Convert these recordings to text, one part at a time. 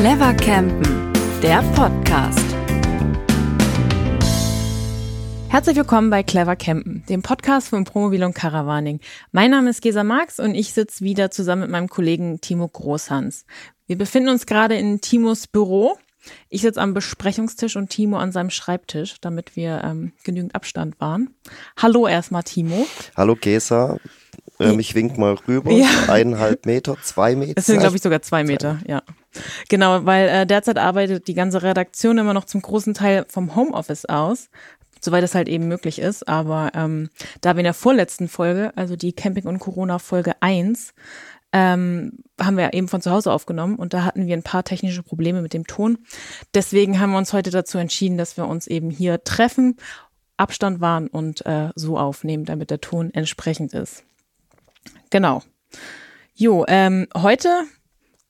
Clever Campen, der Podcast. Herzlich willkommen bei Clever Campen, dem Podcast von Promobil und Caravaning. Mein Name ist Gesa Marx und ich sitze wieder zusammen mit meinem Kollegen Timo Großhans. Wir befinden uns gerade in Timos Büro. Ich sitze am Besprechungstisch und Timo an seinem Schreibtisch, damit wir ähm, genügend Abstand waren. Hallo erstmal, Timo. Hallo Gesa. Ähm, ich wink mal rüber. Ja. Eineinhalb Meter, zwei Meter. Es sind, glaube ich, sogar zwei Meter, ja. Genau, weil äh, derzeit arbeitet die ganze Redaktion immer noch zum großen Teil vom Homeoffice aus, soweit es halt eben möglich ist. Aber ähm, da wir in der vorletzten Folge, also die Camping und Corona Folge 1, ähm, haben wir eben von zu Hause aufgenommen und da hatten wir ein paar technische Probleme mit dem Ton. Deswegen haben wir uns heute dazu entschieden, dass wir uns eben hier treffen, Abstand wahren und äh, so aufnehmen, damit der Ton entsprechend ist. Genau. Jo, ähm, heute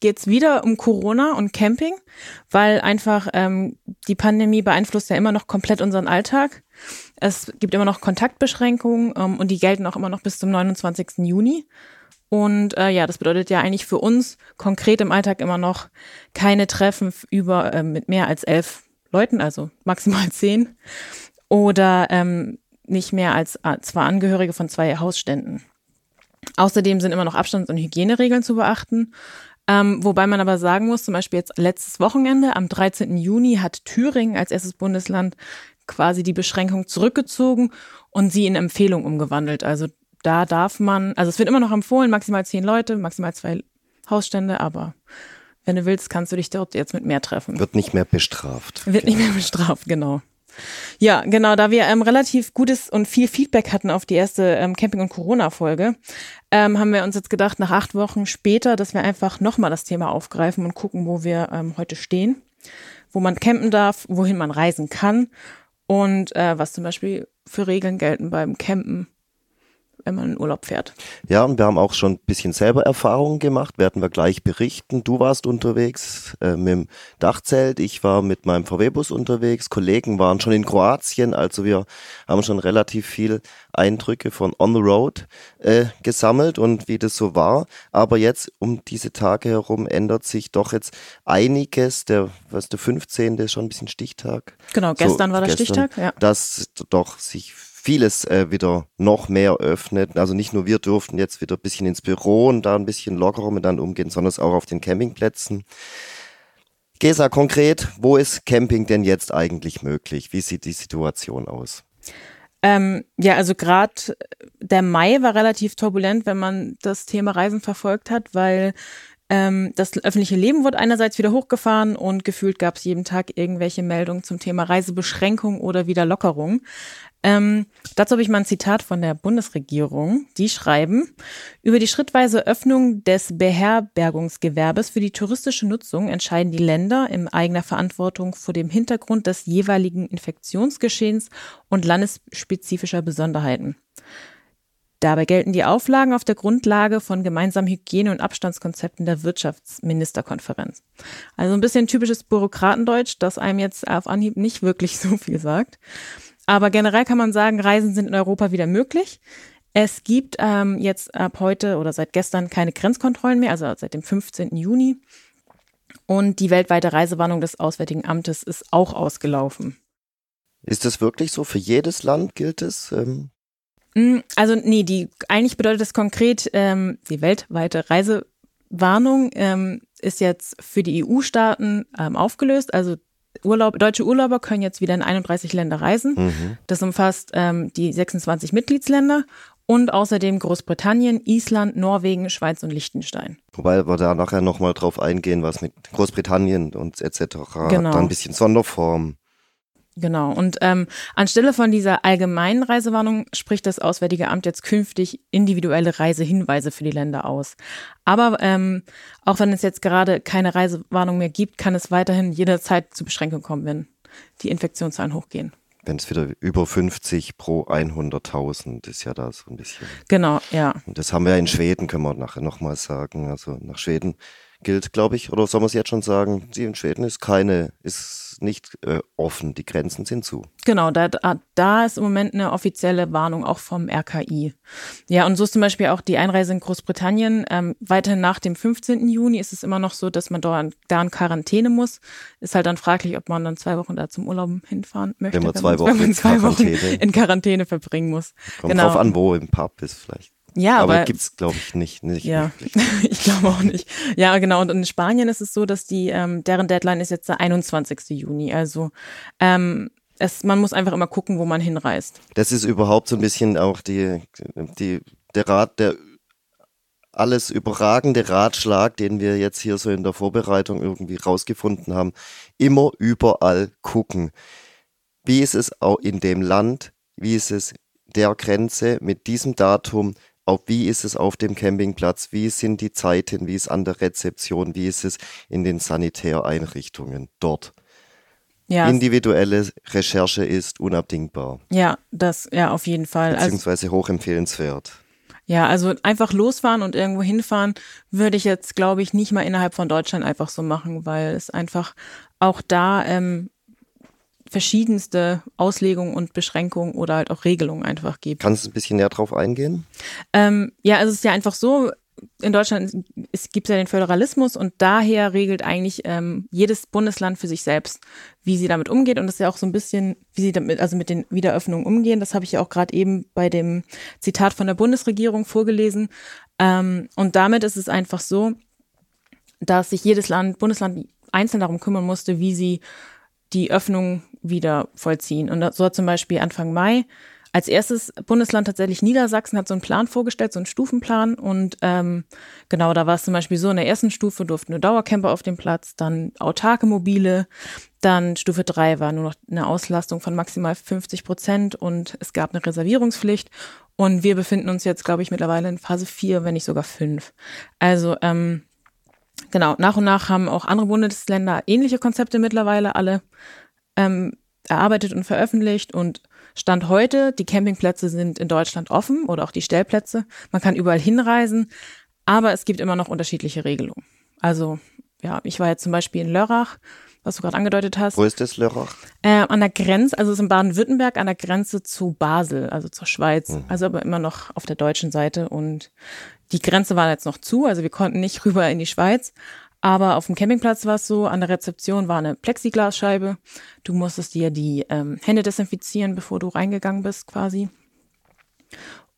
geht's wieder um Corona und Camping, weil einfach ähm, die Pandemie beeinflusst ja immer noch komplett unseren Alltag. Es gibt immer noch Kontaktbeschränkungen ähm, und die gelten auch immer noch bis zum 29. Juni. Und äh, ja, das bedeutet ja eigentlich für uns konkret im Alltag immer noch keine Treffen über äh, mit mehr als elf Leuten, also maximal zehn, oder ähm, nicht mehr als äh, zwei Angehörige von zwei Hausständen. Außerdem sind immer noch Abstands- und Hygieneregeln zu beachten. Ähm, wobei man aber sagen muss, zum Beispiel jetzt letztes Wochenende, am 13. Juni, hat Thüringen als erstes Bundesland quasi die Beschränkung zurückgezogen und sie in Empfehlung umgewandelt. Also da darf man, also es wird immer noch empfohlen, maximal zehn Leute, maximal zwei Hausstände, aber wenn du willst, kannst du dich dort jetzt mit mehr treffen. Wird nicht mehr bestraft. Wird nicht mehr bestraft, genau. Ja, genau, da wir ähm, relativ gutes und viel Feedback hatten auf die erste ähm, Camping- und Corona-Folge, ähm, haben wir uns jetzt gedacht, nach acht Wochen später, dass wir einfach nochmal das Thema aufgreifen und gucken, wo wir ähm, heute stehen, wo man campen darf, wohin man reisen kann und äh, was zum Beispiel für Regeln gelten beim Campen wenn man in Urlaub fährt. Ja, und wir haben auch schon ein bisschen selber Erfahrungen gemacht, werden wir gleich berichten. Du warst unterwegs äh, mit dem Dachzelt, ich war mit meinem VW-Bus unterwegs, Kollegen waren schon in Kroatien, also wir haben schon relativ viel Eindrücke von On the Road äh, gesammelt und wie das so war. Aber jetzt um diese Tage herum ändert sich doch jetzt einiges. Der, was der 15. ist schon ein bisschen Stichtag. Genau, gestern so, war der gestern, Stichtag, ja. Dass doch sich vieles äh, wieder noch mehr öffnet. Also nicht nur wir durften jetzt wieder ein bisschen ins Büro und da ein bisschen lockerer miteinander umgehen, sondern auch auf den Campingplätzen. Gesa, konkret, wo ist Camping denn jetzt eigentlich möglich? Wie sieht die Situation aus? Ähm, ja, also gerade der Mai war relativ turbulent, wenn man das Thema Reisen verfolgt hat, weil ähm, das öffentliche Leben wurde einerseits wieder hochgefahren und gefühlt gab es jeden Tag irgendwelche Meldungen zum Thema Reisebeschränkung oder Wiederlockerung. Ähm, dazu habe ich mal ein Zitat von der Bundesregierung. Die schreiben, über die schrittweise Öffnung des Beherbergungsgewerbes für die touristische Nutzung entscheiden die Länder in eigener Verantwortung vor dem Hintergrund des jeweiligen Infektionsgeschehens und landesspezifischer Besonderheiten. Dabei gelten die Auflagen auf der Grundlage von gemeinsamen Hygiene- und Abstandskonzepten der Wirtschaftsministerkonferenz. Also ein bisschen typisches Bürokratendeutsch, das einem jetzt auf Anhieb nicht wirklich so viel sagt. Aber generell kann man sagen, Reisen sind in Europa wieder möglich. Es gibt ähm, jetzt ab heute oder seit gestern keine Grenzkontrollen mehr, also seit dem 15. Juni. Und die weltweite Reisewarnung des Auswärtigen Amtes ist auch ausgelaufen. Ist das wirklich so? Für jedes Land gilt es? Ähm also nee, die eigentlich bedeutet das konkret, ähm, die weltweite Reisewarnung ähm, ist jetzt für die EU-Staaten ähm, aufgelöst. Also Urlaub, deutsche Urlauber können jetzt wieder in 31 Länder reisen. Mhm. Das umfasst ähm, die 26 Mitgliedsländer und außerdem Großbritannien, Island, Norwegen, Schweiz und Liechtenstein. Wobei wir da nachher nochmal drauf eingehen, was mit Großbritannien und etc. Genau. Da ein bisschen Sonderform. Genau. Und ähm, anstelle von dieser allgemeinen Reisewarnung spricht das Auswärtige Amt jetzt künftig individuelle Reisehinweise für die Länder aus. Aber ähm, auch wenn es jetzt gerade keine Reisewarnung mehr gibt, kann es weiterhin jederzeit zu Beschränkungen kommen, wenn die Infektionszahlen hochgehen. Wenn es wieder über 50 pro 100.000 ist ja da so ein bisschen. Genau, ja. Und das haben wir in Schweden, können wir nachher nochmal sagen. Also nach Schweden gilt, glaube ich, oder soll man es jetzt schon sagen, die in Schweden ist keine, ist nicht äh, offen, die Grenzen sind zu. Genau, da, da ist im Moment eine offizielle Warnung auch vom RKI. Ja, und so ist zum Beispiel auch die Einreise in Großbritannien. Ähm, weiterhin nach dem 15. Juni ist es immer noch so, dass man da, da in Quarantäne muss. Ist halt dann fraglich, ob man dann zwei Wochen da zum Urlaub hinfahren möchte. Wenn man zwei, wenn man, Wochen, man zwei Wochen in Quarantäne verbringen muss. Kommt genau. drauf an, wo im Pub ist vielleicht. Ja, aber, aber gibt's glaube ich nicht. nicht ja, ich glaube auch nicht. Ja, genau. Und in Spanien ist es so, dass die ähm, deren Deadline ist jetzt der 21. Juni. Also ähm, es, man muss einfach immer gucken, wo man hinreist. Das ist überhaupt so ein bisschen auch die, die der Rat, der alles überragende Ratschlag, den wir jetzt hier so in der Vorbereitung irgendwie rausgefunden haben. Immer überall gucken. Wie ist es auch in dem Land? Wie ist es der Grenze mit diesem Datum? Auch wie ist es auf dem Campingplatz? Wie sind die Zeiten? Wie ist an der Rezeption? Wie ist es in den Sanitäreinrichtungen dort? Ja, Individuelle Recherche ist unabdingbar. Ja, das, ja, auf jeden Fall. Also Beziehungsweise also, hochempfehlenswert. Ja, also einfach losfahren und irgendwo hinfahren würde ich jetzt, glaube ich, nicht mal innerhalb von Deutschland einfach so machen, weil es einfach auch da ähm, verschiedenste Auslegungen und Beschränkungen oder halt auch Regelungen einfach gibt. Kannst du ein bisschen näher drauf eingehen? Ähm, ja, also es ist ja einfach so, in Deutschland es gibt ja den Föderalismus und daher regelt eigentlich ähm, jedes Bundesland für sich selbst, wie sie damit umgeht und das ist ja auch so ein bisschen, wie sie damit, also mit den Wiederöffnungen umgehen. Das habe ich ja auch gerade eben bei dem Zitat von der Bundesregierung vorgelesen. Ähm, und damit ist es einfach so, dass sich jedes Land, Bundesland einzeln darum kümmern musste, wie sie die Öffnung wieder vollziehen. Und so hat zum Beispiel Anfang Mai als erstes Bundesland tatsächlich Niedersachsen hat so einen Plan vorgestellt, so einen Stufenplan. Und ähm, genau, da war es zum Beispiel so, in der ersten Stufe durften nur Dauercamper auf dem Platz, dann autarke Mobile, dann Stufe drei war nur noch eine Auslastung von maximal 50 Prozent und es gab eine Reservierungspflicht. Und wir befinden uns jetzt, glaube ich, mittlerweile in Phase vier, wenn nicht sogar fünf. Also ähm, genau, nach und nach haben auch andere Bundesländer ähnliche Konzepte mittlerweile alle ähm, erarbeitet und veröffentlicht und Stand heute, die Campingplätze sind in Deutschland offen oder auch die Stellplätze. Man kann überall hinreisen, aber es gibt immer noch unterschiedliche Regelungen. Also ja, ich war jetzt zum Beispiel in Lörrach, was du gerade angedeutet hast. Wo ist das Lörrach? Äh, an der Grenze, also es ist in Baden-Württemberg an der Grenze zu Basel, also zur Schweiz. Mhm. Also aber immer noch auf der deutschen Seite und die Grenze war jetzt noch zu, also wir konnten nicht rüber in die Schweiz. Aber auf dem Campingplatz war es so, an der Rezeption war eine Plexiglasscheibe. Du musstest dir die ähm, Hände desinfizieren, bevor du reingegangen bist, quasi.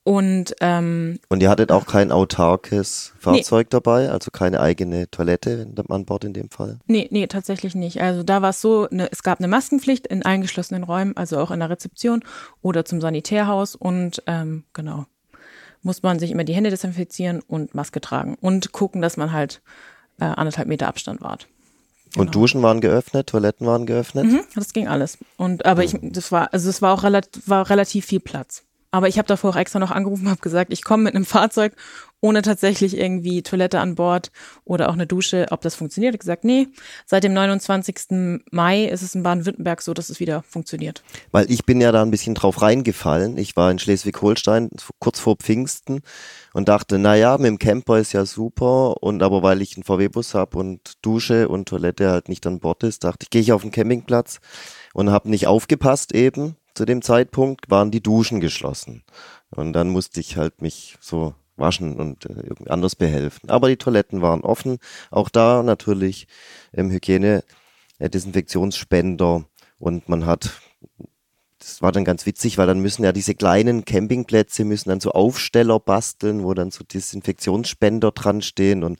Und, ähm, und ihr hattet auch kein autarkes Fahrzeug nee. dabei, also keine eigene Toilette an Bord in dem Fall? Nee, nee, tatsächlich nicht. Also da war es so, ne, es gab eine Maskenpflicht in allen geschlossenen Räumen, also auch in der Rezeption oder zum Sanitärhaus und ähm, genau, muss man sich immer die Hände desinfizieren und Maske tragen und gucken, dass man halt äh, anderthalb Meter Abstand wart. Genau. Und Duschen waren geöffnet, Toiletten waren geöffnet? Mhm, das ging alles. Und aber ich, das war, also es war auch relativ, war relativ viel Platz. Aber ich habe davor auch extra noch angerufen, habe gesagt, ich komme mit einem Fahrzeug ohne tatsächlich irgendwie Toilette an Bord oder auch eine Dusche, ob das funktioniert. Ich gesagt, nee, seit dem 29. Mai ist es in Baden-Württemberg so, dass es wieder funktioniert. Weil ich bin ja da ein bisschen drauf reingefallen. Ich war in Schleswig-Holstein kurz vor Pfingsten und dachte, na ja, mit dem Camper ist ja super und aber weil ich einen VW-Bus habe und Dusche und Toilette halt nicht an Bord ist, dachte ich, gehe ich auf den Campingplatz und habe nicht aufgepasst eben zu dem Zeitpunkt waren die Duschen geschlossen. Und dann musste ich halt mich so waschen und äh, irgendwie anders behelfen. Aber die Toiletten waren offen. Auch da natürlich ähm, Hygiene, äh, Desinfektionsspender und man hat das war dann ganz witzig, weil dann müssen ja diese kleinen Campingplätze müssen dann so Aufsteller basteln, wo dann so Desinfektionsspender dran stehen und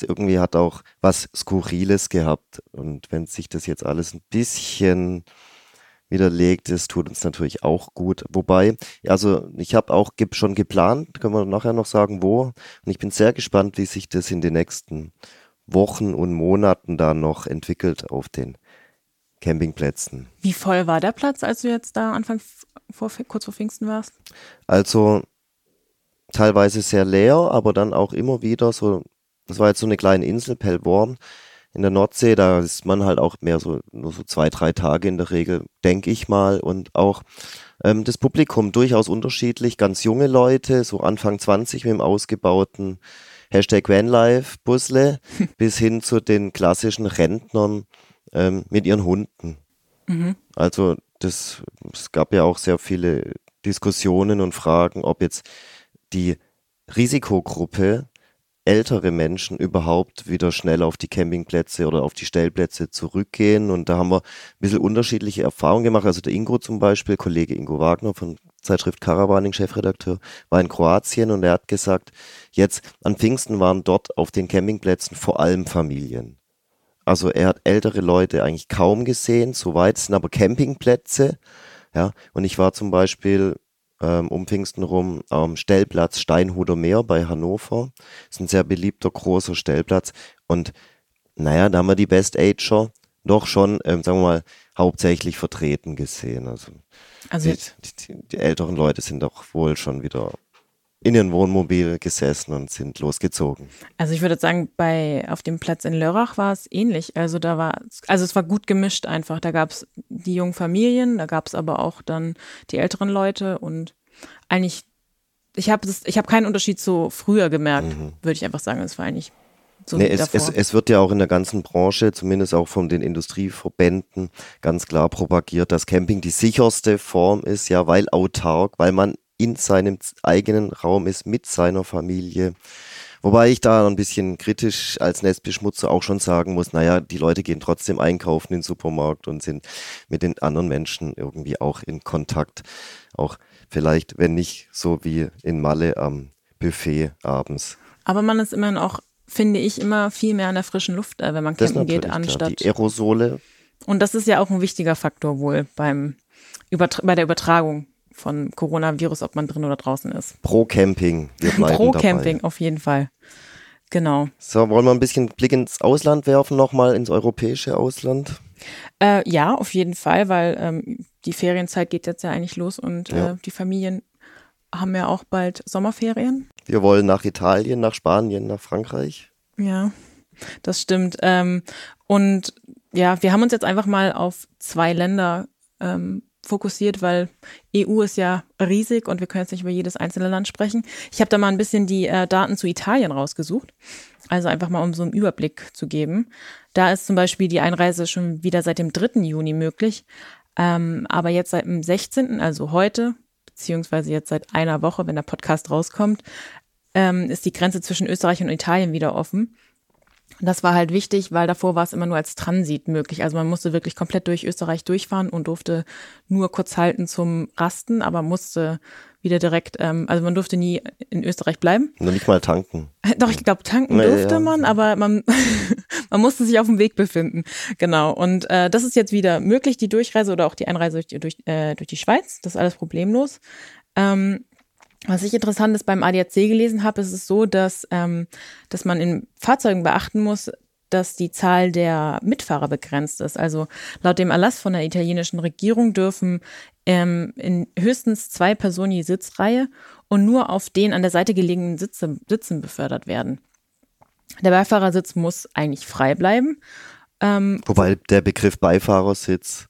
irgendwie hat auch was Skurriles gehabt. Und wenn sich das jetzt alles ein bisschen widerlegt ist, tut uns natürlich auch gut. Wobei, also ich habe auch schon geplant, können wir nachher noch sagen, wo. Und ich bin sehr gespannt, wie sich das in den nächsten Wochen und Monaten da noch entwickelt auf den Campingplätzen. Wie voll war der Platz, als du jetzt da Anfang vor, kurz vor Pfingsten warst? Also teilweise sehr leer, aber dann auch immer wieder so, das war jetzt so eine kleine Insel, Pellworm, in der Nordsee, da ist man halt auch mehr so, nur so zwei, drei Tage in der Regel, denke ich mal. Und auch ähm, das Publikum durchaus unterschiedlich, ganz junge Leute, so Anfang 20 mit dem ausgebauten Hashtag Vanlife, Busle, bis hin zu den klassischen Rentnern ähm, mit ihren Hunden. Mhm. Also das, es gab ja auch sehr viele Diskussionen und Fragen, ob jetzt die Risikogruppe ältere Menschen überhaupt wieder schnell auf die Campingplätze oder auf die Stellplätze zurückgehen. Und da haben wir ein bisschen unterschiedliche Erfahrungen gemacht. Also der Ingo zum Beispiel, Kollege Ingo Wagner von Zeitschrift Caravaning, Chefredakteur, war in Kroatien und er hat gesagt, jetzt an Pfingsten waren dort auf den Campingplätzen vor allem Familien. Also er hat ältere Leute eigentlich kaum gesehen, soweit sind aber Campingplätze. Ja, und ich war zum Beispiel ähm, um Pfingsten rum am Stellplatz Steinhuder Meer bei Hannover. Das ist ein sehr beliebter großer Stellplatz. Und naja, da haben wir die Best Ager doch schon, ähm, sagen wir mal, hauptsächlich vertreten gesehen. Also, also die, die, die, älteren Leute sind doch wohl schon wieder in ihren Wohnmobil gesessen und sind losgezogen. Also ich würde sagen, bei auf dem Platz in Lörrach war es ähnlich. Also da war, also es war gut gemischt einfach. Da gab es die jungen Familien, da gab es aber auch dann die älteren Leute und eigentlich, ich habe ich habe keinen Unterschied zu früher gemerkt, mhm. würde ich einfach sagen. Es war eigentlich so nee, es, es, es, wird ja auch in der ganzen Branche, zumindest auch von den Industrieverbänden, ganz klar propagiert, dass Camping die sicherste Form ist, ja, weil autark, weil man in seinem eigenen Raum ist mit seiner Familie. Wobei ich da ein bisschen kritisch als Nestbeschmutzer auch schon sagen muss, naja, die Leute gehen trotzdem einkaufen in den Supermarkt und sind mit den anderen Menschen irgendwie auch in Kontakt. Auch vielleicht, wenn nicht so wie in Malle am Buffet abends. Aber man ist immerhin auch, finde ich, immer viel mehr an der frischen Luft, äh, wenn man campen geht, anstatt. Klar. Die Aerosole. Und das ist ja auch ein wichtiger Faktor wohl beim Übertra bei der Übertragung von Coronavirus, ob man drin oder draußen ist. Pro Camping. Wir bleiben Pro dabei. Camping, auf jeden Fall. Genau. So, wollen wir ein bisschen Blick ins Ausland werfen, nochmal ins europäische Ausland? Äh, ja, auf jeden Fall, weil ähm, die Ferienzeit geht jetzt ja eigentlich los und ja. äh, die Familien haben ja auch bald Sommerferien. Wir wollen nach Italien, nach Spanien, nach Frankreich. Ja, das stimmt. Ähm, und ja, wir haben uns jetzt einfach mal auf zwei Länder ähm, fokussiert, weil EU ist ja riesig und wir können jetzt nicht über jedes einzelne Land sprechen. Ich habe da mal ein bisschen die äh, Daten zu Italien rausgesucht. Also einfach mal, um so einen Überblick zu geben. Da ist zum Beispiel die Einreise schon wieder seit dem 3. Juni möglich. Ähm, aber jetzt seit dem 16., also heute, beziehungsweise jetzt seit einer Woche, wenn der Podcast rauskommt, ähm, ist die Grenze zwischen Österreich und Italien wieder offen. Das war halt wichtig, weil davor war es immer nur als Transit möglich. Also man musste wirklich komplett durch Österreich durchfahren und durfte nur kurz halten zum Rasten, aber musste wieder direkt, ähm, also man durfte nie in Österreich bleiben. Noch nicht mal tanken. Doch, ich glaube, tanken nee, durfte ja. man, aber man, man musste sich auf dem Weg befinden. Genau. Und äh, das ist jetzt wieder möglich, die Durchreise oder auch die Einreise durch, durch, äh, durch die Schweiz. Das ist alles problemlos. Ähm, was ich interessantes beim ADAC gelesen habe, ist es so, dass, ähm, dass man in Fahrzeugen beachten muss, dass die Zahl der Mitfahrer begrenzt ist. Also laut dem Erlass von der italienischen Regierung dürfen ähm, in höchstens zwei Personen je Sitzreihe und nur auf den an der Seite gelegenen Sitze, Sitzen befördert werden. Der Beifahrersitz muss eigentlich frei bleiben. Ähm, Wobei der Begriff Beifahrersitz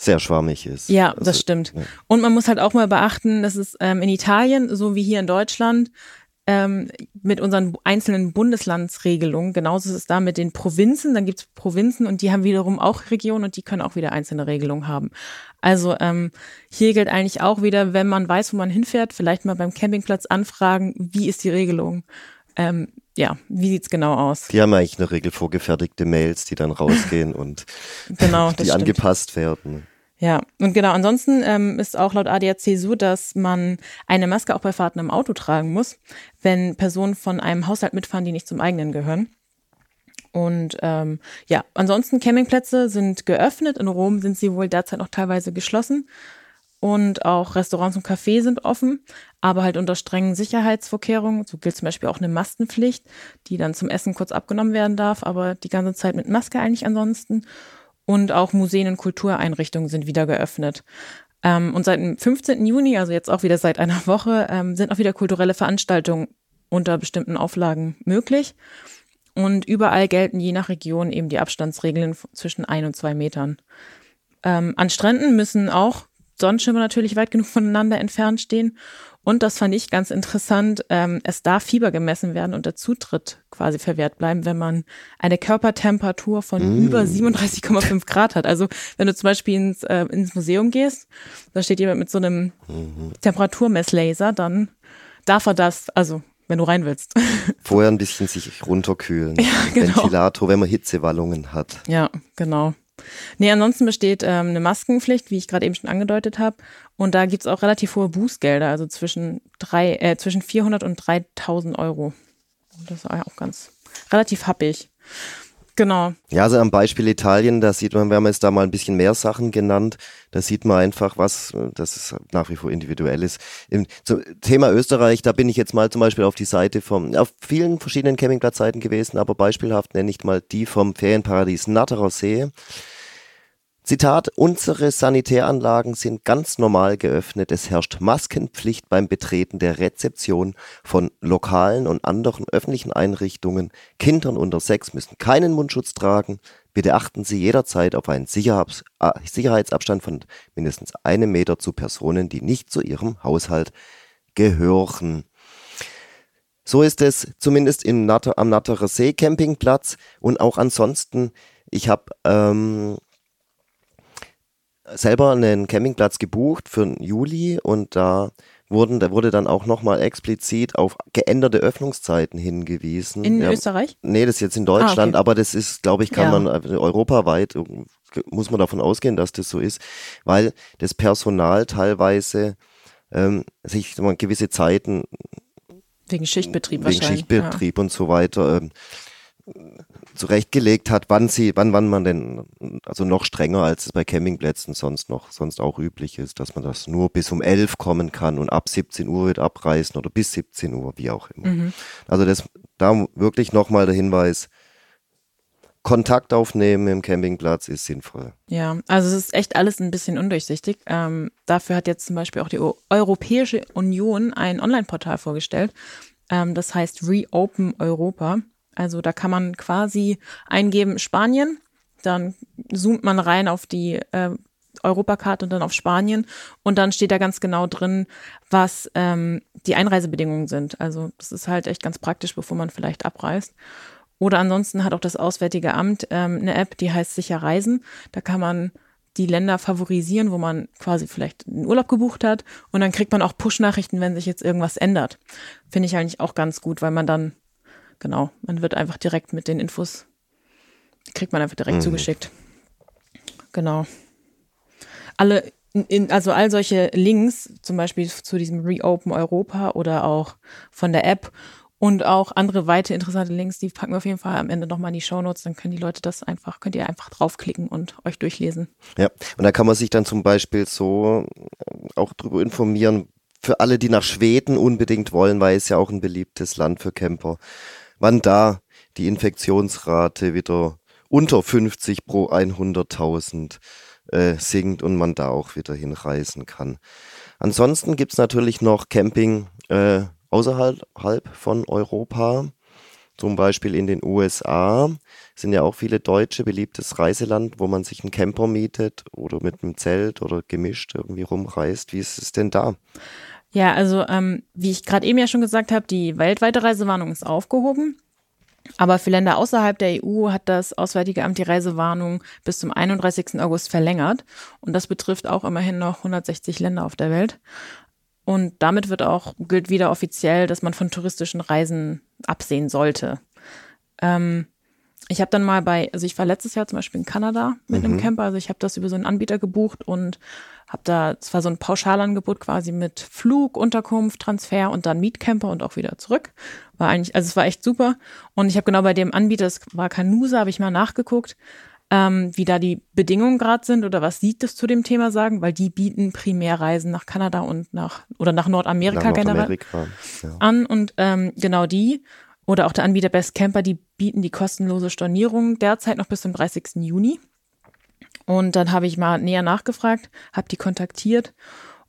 sehr schwammig ist. Ja, also, das stimmt. Ja. Und man muss halt auch mal beachten, dass es ähm, in Italien, so wie hier in Deutschland, ähm, mit unseren einzelnen Bundeslandsregelungen, genauso ist es da mit den Provinzen, dann gibt es Provinzen und die haben wiederum auch Regionen und die können auch wieder einzelne Regelungen haben. Also ähm, hier gilt eigentlich auch wieder, wenn man weiß, wo man hinfährt, vielleicht mal beim Campingplatz anfragen, wie ist die Regelung. Ähm, ja, wie sieht's genau aus? Die haben eigentlich eine Regel vorgefertigte Mails, die dann rausgehen und genau, die stimmt. angepasst werden. Ja, und genau, ansonsten ähm, ist auch laut ADAC so, dass man eine Maske auch bei Fahrten im Auto tragen muss, wenn Personen von einem Haushalt mitfahren, die nicht zum eigenen gehören. Und ähm, ja, ansonsten Campingplätze sind geöffnet. In Rom sind sie wohl derzeit noch teilweise geschlossen. Und auch Restaurants und Cafés sind offen, aber halt unter strengen Sicherheitsvorkehrungen. So gilt zum Beispiel auch eine Mastenpflicht, die dann zum Essen kurz abgenommen werden darf, aber die ganze Zeit mit Maske eigentlich ansonsten. Und auch Museen und Kultureinrichtungen sind wieder geöffnet. Ähm, und seit dem 15. Juni, also jetzt auch wieder seit einer Woche, ähm, sind auch wieder kulturelle Veranstaltungen unter bestimmten Auflagen möglich. Und überall gelten je nach Region eben die Abstandsregeln zwischen ein und zwei Metern. Ähm, an Stränden müssen auch Sonnenschirme natürlich weit genug voneinander entfernt stehen. Und das fand ich ganz interessant, ähm, es darf Fieber gemessen werden und der Zutritt quasi verwehrt bleiben, wenn man eine Körpertemperatur von mm. über 37,5 Grad hat. Also wenn du zum Beispiel ins, äh, ins Museum gehst, da steht jemand mit so einem mhm. Temperaturmesslaser, dann darf er das, also wenn du rein willst. Vorher ein bisschen sich runterkühlen. Ja, genau. Ventilator, wenn man Hitzewallungen hat. Ja, genau. Nee, ansonsten besteht ähm, eine Maskenpflicht, wie ich gerade eben schon angedeutet habe. Und da gibt's auch relativ hohe Bußgelder, also zwischen, drei, äh, zwischen 400 und 3000 Euro. Das war ja auch ganz relativ happig. Genau. Ja, also am Beispiel Italien, da sieht man, wir haben jetzt da mal ein bisschen mehr Sachen genannt, da sieht man einfach, was, das ist nach wie vor individuell ist. Im Thema Österreich, da bin ich jetzt mal zum Beispiel auf die Seite vom, auf vielen verschiedenen Campingplatzseiten gewesen, aber beispielhaft nenne ich mal die vom Ferienparadies Natterer See. Zitat, unsere Sanitäranlagen sind ganz normal geöffnet. Es herrscht Maskenpflicht beim Betreten der Rezeption von lokalen und anderen öffentlichen Einrichtungen. Kindern unter sechs müssen keinen Mundschutz tragen. Bitte achten Sie jederzeit auf einen äh, Sicherheitsabstand von mindestens einem Meter zu Personen, die nicht zu Ihrem Haushalt gehören. So ist es zumindest im Natter, am Natterer See Campingplatz und auch ansonsten. Ich habe ähm, selber einen Campingplatz gebucht für den Juli und da wurden, da wurde dann auch nochmal explizit auf geänderte Öffnungszeiten hingewiesen. In ja, Österreich? Nee, das ist jetzt in Deutschland, ah, okay. aber das ist, glaube ich, kann ja. man äh, europaweit, muss man davon ausgehen, dass das so ist, weil das Personal teilweise ähm, sich mal, gewisse Zeiten wegen Schichtbetrieb wegen wahrscheinlich. Schichtbetrieb ja. und so weiter ähm, zurechtgelegt hat, wann sie, wann, wann man denn, also noch strenger als es bei Campingplätzen sonst noch, sonst auch üblich ist, dass man das nur bis um elf kommen kann und ab 17 Uhr wird abreißen oder bis 17 Uhr, wie auch immer. Mhm. Also das, da wirklich nochmal der Hinweis, Kontakt aufnehmen im Campingplatz ist sinnvoll. Ja, also es ist echt alles ein bisschen undurchsichtig. Ähm, dafür hat jetzt zum Beispiel auch die Europäische Union ein Online-Portal vorgestellt. Ähm, das heißt Reopen Europa. Also da kann man quasi eingeben Spanien, dann zoomt man rein auf die äh, Europakarte und dann auf Spanien und dann steht da ganz genau drin, was ähm, die Einreisebedingungen sind. Also das ist halt echt ganz praktisch, bevor man vielleicht abreist. Oder ansonsten hat auch das Auswärtige Amt ähm, eine App, die heißt Sicher Reisen. Da kann man die Länder favorisieren, wo man quasi vielleicht einen Urlaub gebucht hat und dann kriegt man auch Push-Nachrichten, wenn sich jetzt irgendwas ändert. Finde ich eigentlich auch ganz gut, weil man dann genau, man wird einfach direkt mit den Infos, kriegt man einfach direkt mhm. zugeschickt. Genau. Alle, in, also all solche Links, zum Beispiel zu diesem Reopen Europa oder auch von der App und auch andere weitere interessante Links, die packen wir auf jeden Fall am Ende nochmal in die Shownotes, dann können die Leute das einfach, könnt ihr einfach draufklicken und euch durchlesen. Ja, und da kann man sich dann zum Beispiel so auch drüber informieren, für alle, die nach Schweden unbedingt wollen, weil es ja auch ein beliebtes Land für Camper wann da die Infektionsrate wieder unter 50 pro 100.000 äh, sinkt und man da auch wieder hinreisen kann. Ansonsten gibt's natürlich noch Camping äh, außerhalb von Europa, zum Beispiel in den USA. Sind ja auch viele Deutsche beliebtes Reiseland, wo man sich einen Camper mietet oder mit einem Zelt oder gemischt irgendwie rumreist. Wie ist es denn da? Ja, also ähm, wie ich gerade eben ja schon gesagt habe, die weltweite Reisewarnung ist aufgehoben. Aber für Länder außerhalb der EU hat das Auswärtige Amt die Reisewarnung bis zum 31. August verlängert. Und das betrifft auch immerhin noch 160 Länder auf der Welt. Und damit wird auch, gilt wieder offiziell, dass man von touristischen Reisen absehen sollte. Ähm, ich habe dann mal bei, also ich war letztes Jahr zum Beispiel in Kanada mit mhm. einem Camper, also ich habe das über so einen Anbieter gebucht und habe da, es war so ein Pauschalangebot quasi mit Flug, Unterkunft, Transfer und dann Mietcamper und auch wieder zurück. War eigentlich, also es war echt super. Und ich habe genau bei dem Anbieter, das war Canusa, habe ich mal nachgeguckt, ähm, wie da die Bedingungen gerade sind oder was sie das zu dem Thema sagen, weil die bieten Primärreisen nach Kanada und nach oder nach Nordamerika, nach Nordamerika generell ja. an und ähm, genau die oder auch der Anbieter Best Camper, die bieten die kostenlose Stornierung derzeit noch bis zum 30. Juni. Und dann habe ich mal näher nachgefragt, habe die kontaktiert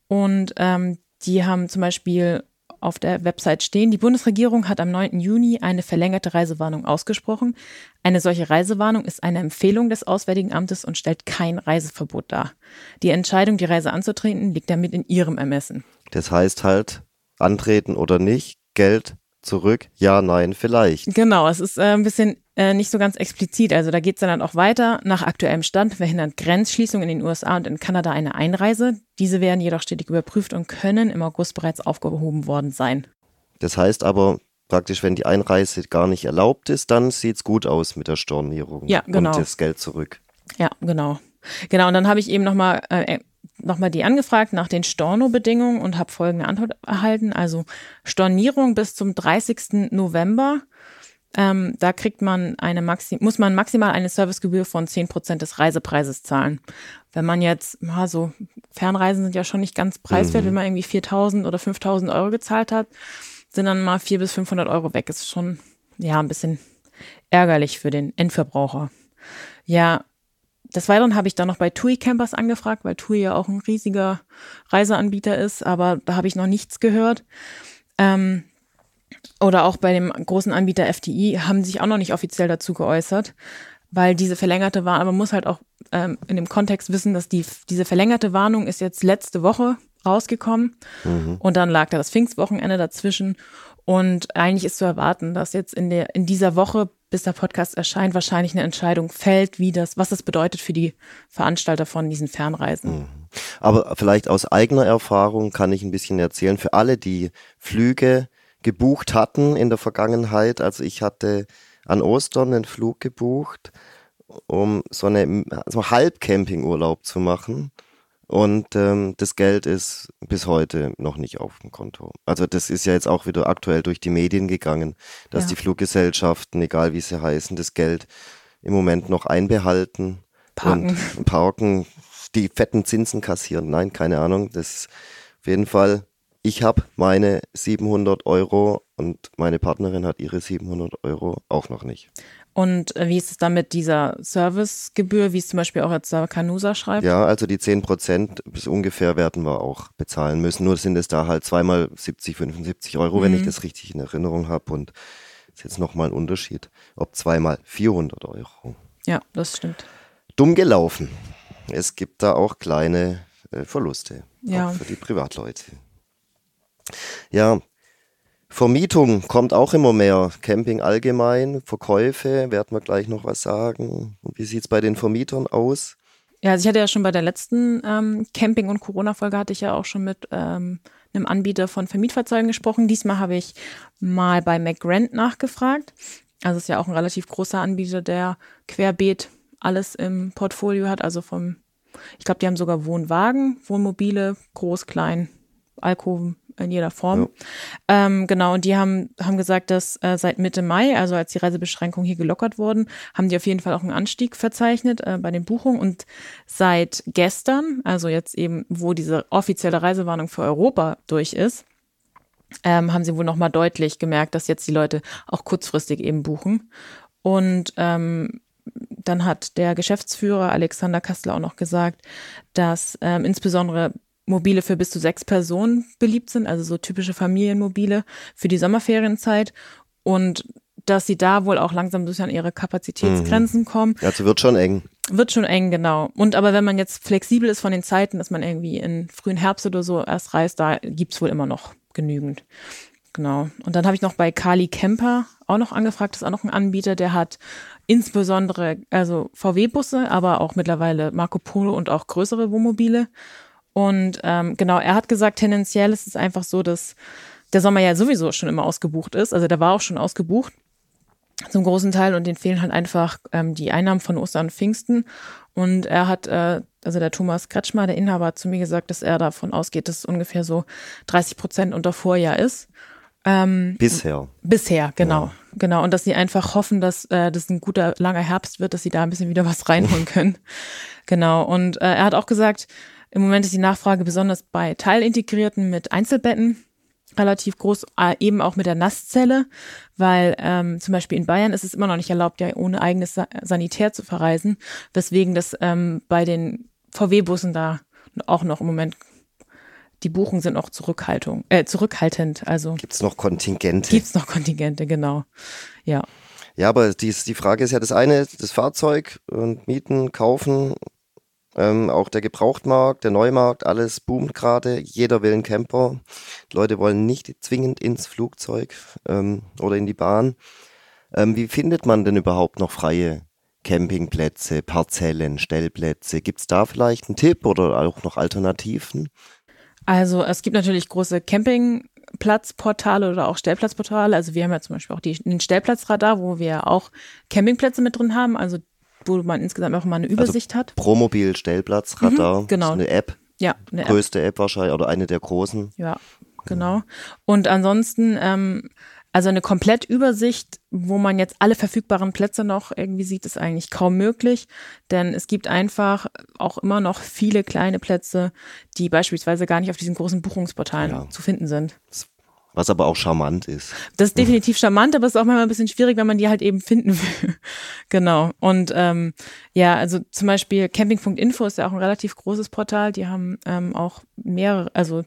und ähm, die haben zum Beispiel auf der Website stehen. Die Bundesregierung hat am 9. Juni eine verlängerte Reisewarnung ausgesprochen. Eine solche Reisewarnung ist eine Empfehlung des Auswärtigen Amtes und stellt kein Reiseverbot dar. Die Entscheidung, die Reise anzutreten, liegt damit in ihrem Ermessen. Das heißt halt, antreten oder nicht, Geld zurück, ja, nein, vielleicht. Genau, es ist äh, ein bisschen äh, nicht so ganz explizit. Also da geht es dann auch weiter. Nach aktuellem Stand verhindert Grenzschließungen in den USA und in Kanada eine Einreise. Diese werden jedoch stetig überprüft und können im August bereits aufgehoben worden sein. Das heißt aber praktisch, wenn die Einreise gar nicht erlaubt ist, dann sieht es gut aus mit der Stornierung. Ja, genau. Und das Geld zurück. Ja, genau. Genau, und dann habe ich eben nochmal äh, nochmal die angefragt nach den Storno-Bedingungen und habe folgende Antwort erhalten. Also Stornierung bis zum 30. November. Ähm, da kriegt man eine Maxi muss man maximal eine Servicegebühr von 10 Prozent des Reisepreises zahlen. Wenn man jetzt, ja, so Fernreisen sind ja schon nicht ganz preiswert, mhm. wenn man irgendwie 4.000 oder 5.000 Euro gezahlt hat, sind dann mal 400 bis 500 Euro weg. Ist schon, ja, ein bisschen ärgerlich für den Endverbraucher. Ja, des Weiteren habe ich dann noch bei TUI Campers angefragt, weil TUI ja auch ein riesiger Reiseanbieter ist, aber da habe ich noch nichts gehört. Ähm, oder auch bei dem großen Anbieter FTI haben sich auch noch nicht offiziell dazu geäußert, weil diese verlängerte Warnung, aber man muss halt auch ähm, in dem Kontext wissen, dass die, diese verlängerte Warnung ist jetzt letzte Woche rausgekommen mhm. und dann lag da das Pfingstwochenende dazwischen und eigentlich ist zu erwarten, dass jetzt in der in dieser Woche bis der Podcast erscheint, wahrscheinlich eine Entscheidung fällt, wie das, was das bedeutet für die Veranstalter von diesen Fernreisen. Mhm. Aber vielleicht aus eigener Erfahrung kann ich ein bisschen erzählen, für alle, die Flüge gebucht hatten in der Vergangenheit. Also ich hatte an Ostern einen Flug gebucht, um so eine so Halbcampingurlaub zu machen. Und ähm, das Geld ist bis heute noch nicht auf dem Konto. Also das ist ja jetzt auch wieder aktuell durch die Medien gegangen, dass ja. die Fluggesellschaften, egal wie sie heißen, das Geld im Moment noch einbehalten parken. und parken, die fetten Zinsen kassieren. Nein, keine Ahnung. Das ist auf jeden Fall. Ich habe meine 700 Euro und meine Partnerin hat ihre 700 Euro auch noch nicht. Und äh, wie ist es dann mit dieser Servicegebühr, wie es zum Beispiel auch jetzt da Canusa schreibt? Ja, also die 10 Prozent bis ungefähr werden wir auch bezahlen müssen. Nur sind es da halt zweimal 70, 75 Euro, mhm. wenn ich mhm. das richtig in Erinnerung habe. Und das ist jetzt nochmal ein Unterschied, ob zweimal 400 Euro. Ja, das stimmt. Dumm gelaufen. Es gibt da auch kleine äh, Verluste. Ja. Auch für die Privatleute. Ja, Vermietung kommt auch immer mehr. Camping allgemein, Verkäufe, werden wir gleich noch was sagen. Und wie sieht es bei den Vermietern aus? Ja, also ich hatte ja schon bei der letzten ähm, Camping- und Corona-Folge hatte ich ja auch schon mit ähm, einem Anbieter von Vermietfahrzeugen gesprochen. Diesmal habe ich mal bei McGrant nachgefragt. Also ist ja auch ein relativ großer Anbieter, der querbeet alles im Portfolio hat. Also vom, ich glaube, die haben sogar Wohnwagen, Wohnmobile, groß, klein, Alkoven, in jeder Form. Ja. Ähm, genau, und die haben, haben gesagt, dass äh, seit Mitte Mai, also als die Reisebeschränkungen hier gelockert wurden, haben die auf jeden Fall auch einen Anstieg verzeichnet äh, bei den Buchungen. Und seit gestern, also jetzt eben, wo diese offizielle Reisewarnung für Europa durch ist, ähm, haben sie wohl nochmal deutlich gemerkt, dass jetzt die Leute auch kurzfristig eben buchen. Und ähm, dann hat der Geschäftsführer Alexander Kastler auch noch gesagt, dass ähm, insbesondere Mobile für bis zu sechs Personen beliebt sind, also so typische Familienmobile für die Sommerferienzeit und dass sie da wohl auch langsam durch an ihre Kapazitätsgrenzen mhm. kommen. Also wird schon eng. Wird schon eng, genau. Und aber wenn man jetzt flexibel ist von den Zeiten, dass man irgendwie in frühen Herbst oder so erst reist, da gibt's wohl immer noch genügend. Genau. Und dann habe ich noch bei Kali Kemper auch noch angefragt, das ist auch noch ein Anbieter, der hat insbesondere also VW-Busse, aber auch mittlerweile Marco Polo und auch größere Wohnmobile. Und ähm, genau, er hat gesagt, tendenziell ist es einfach so, dass der Sommer ja sowieso schon immer ausgebucht ist. Also der war auch schon ausgebucht zum großen Teil und den fehlen halt einfach ähm, die Einnahmen von Ostern und Pfingsten. Und er hat, äh, also der Thomas Kretschmer, der Inhaber, hat zu mir gesagt, dass er davon ausgeht, dass es ungefähr so 30 Prozent unter Vorjahr ist. Ähm, bisher. Bisher, genau. Ja. Genau. Und dass sie einfach hoffen, dass äh, das ein guter, langer Herbst wird, dass sie da ein bisschen wieder was reinholen können. genau. Und äh, er hat auch gesagt, im Moment ist die Nachfrage besonders bei Teilintegrierten mit Einzelbetten relativ groß, eben auch mit der Nasszelle, weil ähm, zum Beispiel in Bayern ist es immer noch nicht erlaubt, ja ohne eigenes Sanitär zu verreisen, weswegen das ähm, bei den VW-Bussen da auch noch im Moment die Buchungen sind auch Zurückhaltung, äh, zurückhaltend. Also Gibt es noch Kontingente? Gibt es noch Kontingente, genau. Ja. Ja, aber die, die Frage ist ja das eine, das Fahrzeug und Mieten, Kaufen, ähm, auch der Gebrauchtmarkt, der Neumarkt, alles boomt gerade. Jeder will einen Camper. Die Leute wollen nicht zwingend ins Flugzeug ähm, oder in die Bahn. Ähm, wie findet man denn überhaupt noch freie Campingplätze, Parzellen, Stellplätze? Gibt es da vielleicht einen Tipp oder auch noch Alternativen? Also es gibt natürlich große Campingplatzportale oder auch Stellplatzportale. Also wir haben ja zum Beispiel auch die, den Stellplatzradar, wo wir auch Campingplätze mit drin haben, also wo man insgesamt auch mal eine Übersicht also hat. Promobil Stellplatzradar, mhm, genau. eine App. Ja, eine größte App. App wahrscheinlich oder eine der großen. Ja, genau. Und ansonsten ähm, also eine Komplettübersicht, wo man jetzt alle verfügbaren Plätze noch irgendwie sieht, ist eigentlich kaum möglich, denn es gibt einfach auch immer noch viele kleine Plätze, die beispielsweise gar nicht auf diesen großen Buchungsportalen ja. zu finden sind. Was aber auch charmant ist. Das ist definitiv charmant, aber es ist auch manchmal ein bisschen schwierig, wenn man die halt eben finden will. genau. Und ähm, ja, also zum Beispiel Camping.info ist ja auch ein relativ großes Portal. Die haben ähm, auch mehrere, also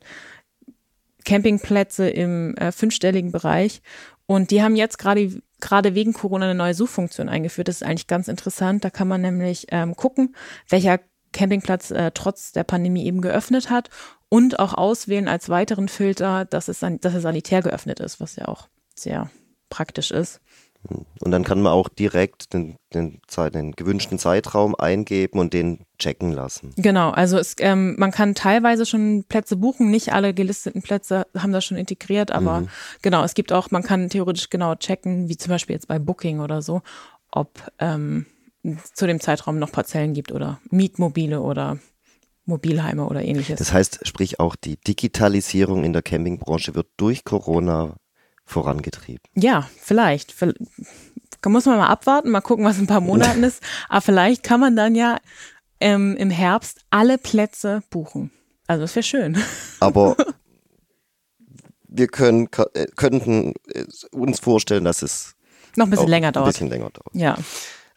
Campingplätze im äh, fünfstelligen Bereich. Und die haben jetzt gerade gerade wegen Corona eine neue Suchfunktion eingeführt. Das ist eigentlich ganz interessant. Da kann man nämlich ähm, gucken, welcher Campingplatz äh, trotz der Pandemie eben geöffnet hat und auch auswählen als weiteren Filter, dass es, dass es sanitär geöffnet ist, was ja auch sehr praktisch ist. Und dann kann man auch direkt den, den, den, gewünschten Zeitraum eingeben und den checken lassen. Genau, also es, ähm, man kann teilweise schon Plätze buchen, nicht alle gelisteten Plätze haben das schon integriert, aber mhm. genau, es gibt auch, man kann theoretisch genau checken, wie zum Beispiel jetzt bei Booking oder so, ob ähm, zu dem Zeitraum noch Parzellen gibt oder Mietmobile oder Mobilheime oder ähnliches. Das heißt, sprich auch die Digitalisierung in der Campingbranche wird durch Corona vorangetrieben. Ja, vielleicht. Da muss man mal abwarten, mal gucken, was in ein paar Monaten ist. Aber vielleicht kann man dann ja ähm, im Herbst alle Plätze buchen. Also das wäre schön. Aber wir können, äh, könnten äh, uns vorstellen, dass es noch ein bisschen länger dauert. Ein bisschen länger dauert. Ja.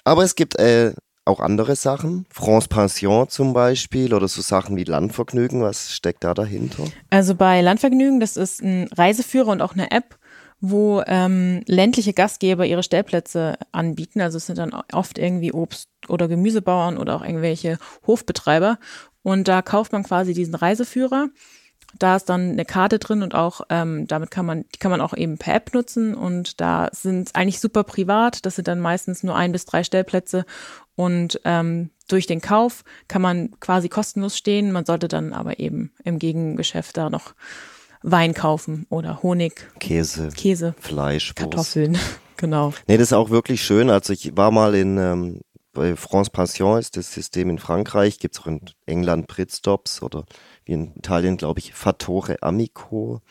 Aber es gibt äh, auch andere Sachen. France Pension zum Beispiel oder so Sachen wie Landvergnügen. Was steckt da dahinter? Also bei Landvergnügen, das ist ein Reiseführer und auch eine App, wo ähm, ländliche Gastgeber ihre Stellplätze anbieten. Also es sind dann oft irgendwie Obst- oder Gemüsebauern oder auch irgendwelche Hofbetreiber. Und da kauft man quasi diesen Reiseführer. Da ist dann eine Karte drin und auch ähm, damit kann man, die kann man auch eben per App nutzen und da sind eigentlich super privat. Das sind dann meistens nur ein bis drei Stellplätze und ähm, durch den Kauf kann man quasi kostenlos stehen. Man sollte dann aber eben im Gegengeschäft da noch Wein kaufen oder Honig, Käse, Käse, Fleisch, Kartoffeln. genau. Nee, das ist auch wirklich schön. Also ich war mal in ähm, bei France Passion ist das System in Frankreich, gibt es auch in England Pritstops oder wie in Italien, glaube ich, Fattore Amico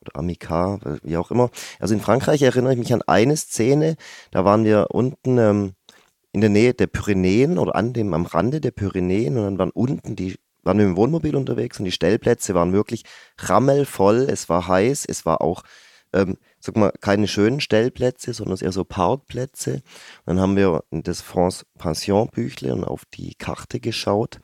oder Amica, wie auch immer. Also in Frankreich erinnere ich mich an eine Szene, da waren wir unten ähm, in der Nähe der Pyrenäen oder an dem am Rande der Pyrenäen und dann waren unten die waren wir im Wohnmobil unterwegs und die Stellplätze waren wirklich rammelvoll. Es war heiß, es war auch, ähm, sag mal, keine schönen Stellplätze, sondern eher so Parkplätze. Und dann haben wir das France Pension Büchle und auf die Karte geschaut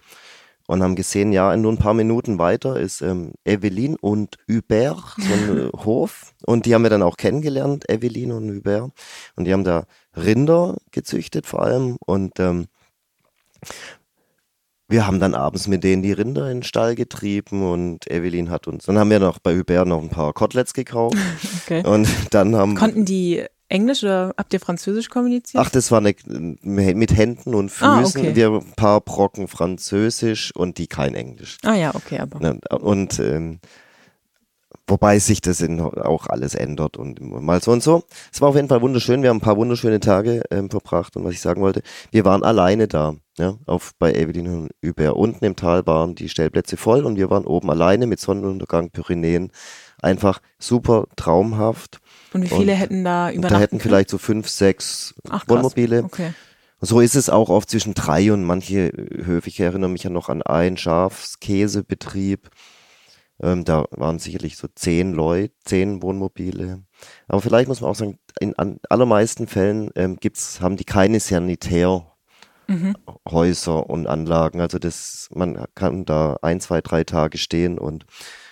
und haben gesehen, ja, in nur ein paar Minuten weiter ist ähm, Evelyn und Hubert, so ein Hof. Und die haben wir dann auch kennengelernt, Evelyn und Hubert. Und die haben da Rinder gezüchtet vor allem. Und ähm, wir haben dann abends mit denen die Rinder in den Stall getrieben und Evelyn hat uns, dann haben wir noch bei Hubert noch ein paar Koteletts gekauft. okay. Und dann haben. Konnten die Englisch oder habt ihr Französisch kommuniziert? Ach, das war eine, mit Händen und ah, Füßen. Ah, okay. Wir ein paar Brocken Französisch und die kein Englisch. Ah ja, okay, aber. Ne, und ähm, wobei sich das in, auch alles ändert und mal so und so. Es war auf jeden Fall wunderschön. Wir haben ein paar wunderschöne Tage ähm, verbracht und was ich sagen wollte, wir waren alleine da. Ja, auf bei Evelyn und Über. Unten im Tal waren die Stellplätze voll und wir waren oben alleine mit Sonnenuntergang Pyrenäen. Einfach super traumhaft. Und wie viele und hätten da übernachtet? Da hätten vielleicht so fünf, sechs Ach, Wohnmobile. Okay. So ist es auch oft zwischen drei und manche Höfe. Ich erinnere mich ja noch an einen Schafskäsebetrieb. Ähm, da waren sicherlich so zehn Leute, zehn Wohnmobile. Aber vielleicht muss man auch sagen, in allermeisten Fällen ähm, gibt's, haben die keine Sanitär mhm. Und Anlagen. Also das, man kann da ein, zwei, drei Tage stehen und